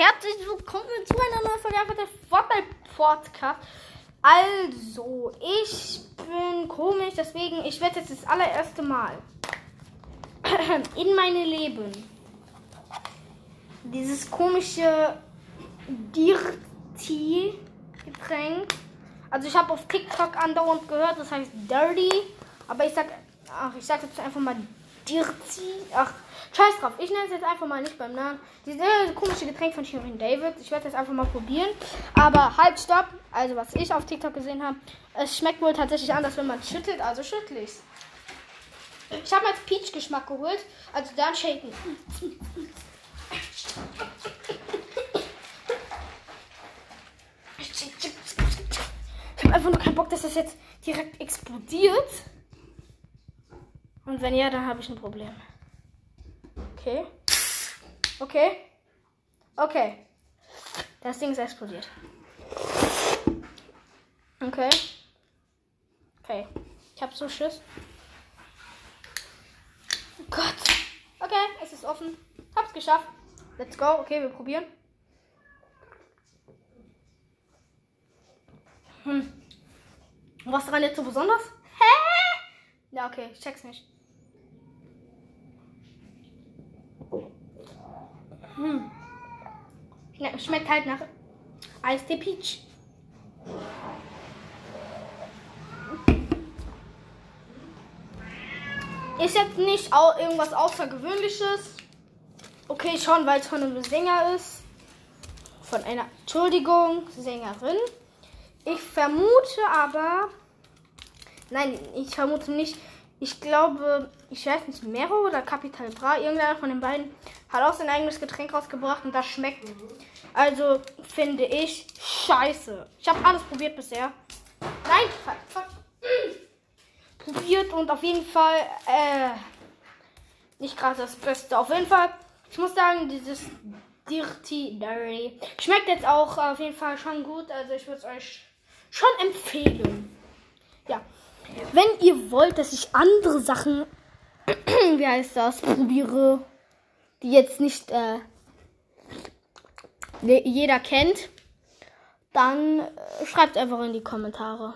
herzlich willkommen zu einer neuen Folge der Fortnite Podcast. Also, ich bin komisch, deswegen, ich werde jetzt das allererste Mal in meine Leben dieses komische Dirty-Getränk. Also, ich habe auf TikTok andauernd gehört, das heißt Dirty, aber ich sag, ach, ich sag jetzt einfach mal Dirty. Ach, scheiß drauf. Ich nenne es jetzt einfach mal nicht beim Namen. Dieses komische Getränk von Shirin David. Ich werde es einfach mal probieren. Aber halt, stopp. Also, was ich auf TikTok gesehen habe, es schmeckt wohl tatsächlich anders, wenn man schüttelt. Also, schüttel ich's. Ich habe jetzt Peach-Geschmack geholt. Also, dann shaken. Ich habe einfach nur keinen Bock, dass das jetzt direkt explodiert. Und wenn ja, dann habe ich ein Problem. Okay. Okay. Okay. Das Ding ist explodiert. Okay. Okay. Ich habe so Schiss. Oh Gott. Okay, es ist offen. Hab's geschafft. Let's go. Okay, wir probieren. Hm. Was daran jetzt so besonders? Hä? Ja, okay, ich check's nicht. Hm. Schmeckt halt nach Eistee Peach. Ist jetzt nicht au irgendwas Außergewöhnliches. Okay, schon, weil es von einem Sänger ist. Von einer, Entschuldigung, Sängerin. Ich vermute aber, nein, ich vermute nicht. Ich glaube, ich weiß nicht, Mero oder Capital Bra, irgendeiner von den beiden hat auch sein eigenes Getränk rausgebracht und das schmeckt. Also finde ich scheiße. Ich habe alles probiert bisher. Nein, fuck, fuck. Probiert und auf jeden Fall, äh, nicht gerade das Beste. Auf jeden Fall, ich muss sagen, dieses Dirty Dairy schmeckt jetzt auch auf jeden Fall schon gut. Also ich würde es euch schon empfehlen. Ja. Wenn ihr wollt, dass ich andere Sachen, wie heißt das, probiere, die jetzt nicht äh, jeder kennt, dann äh, schreibt einfach in die Kommentare.